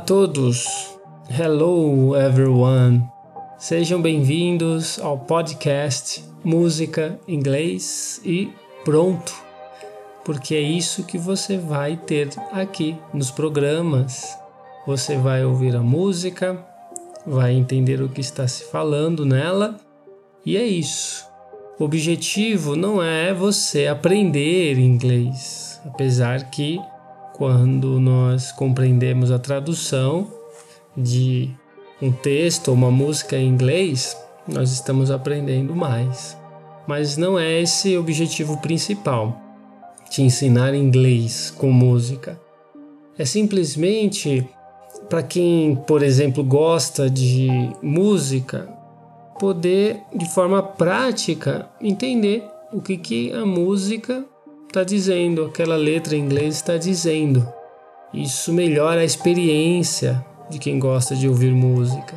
todos! Hello everyone! Sejam bem-vindos ao podcast Música Inglês e pronto! Porque é isso que você vai ter aqui nos programas. Você vai ouvir a música, vai entender o que está se falando nela e é isso. O objetivo não é você aprender inglês, apesar que quando nós compreendemos a tradução de um texto ou uma música em inglês, nós estamos aprendendo mais. Mas não é esse o objetivo principal, te ensinar inglês com música. É simplesmente para quem, por exemplo, gosta de música, poder de forma prática entender o que, que a música está dizendo, aquela letra em inglês está dizendo. Isso melhora a experiência de quem gosta de ouvir música.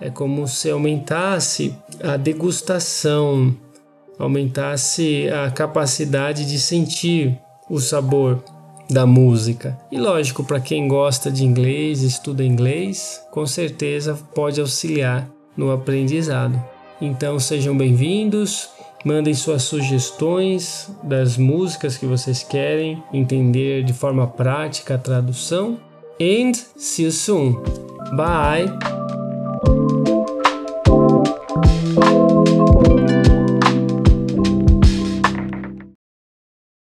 É como se aumentasse a degustação, aumentasse a capacidade de sentir o sabor da música. E lógico, para quem gosta de inglês, estuda inglês, com certeza pode auxiliar no aprendizado. Então sejam bem-vindos. Mandem suas sugestões das músicas que vocês querem entender de forma prática a tradução. And see you soon. Bye!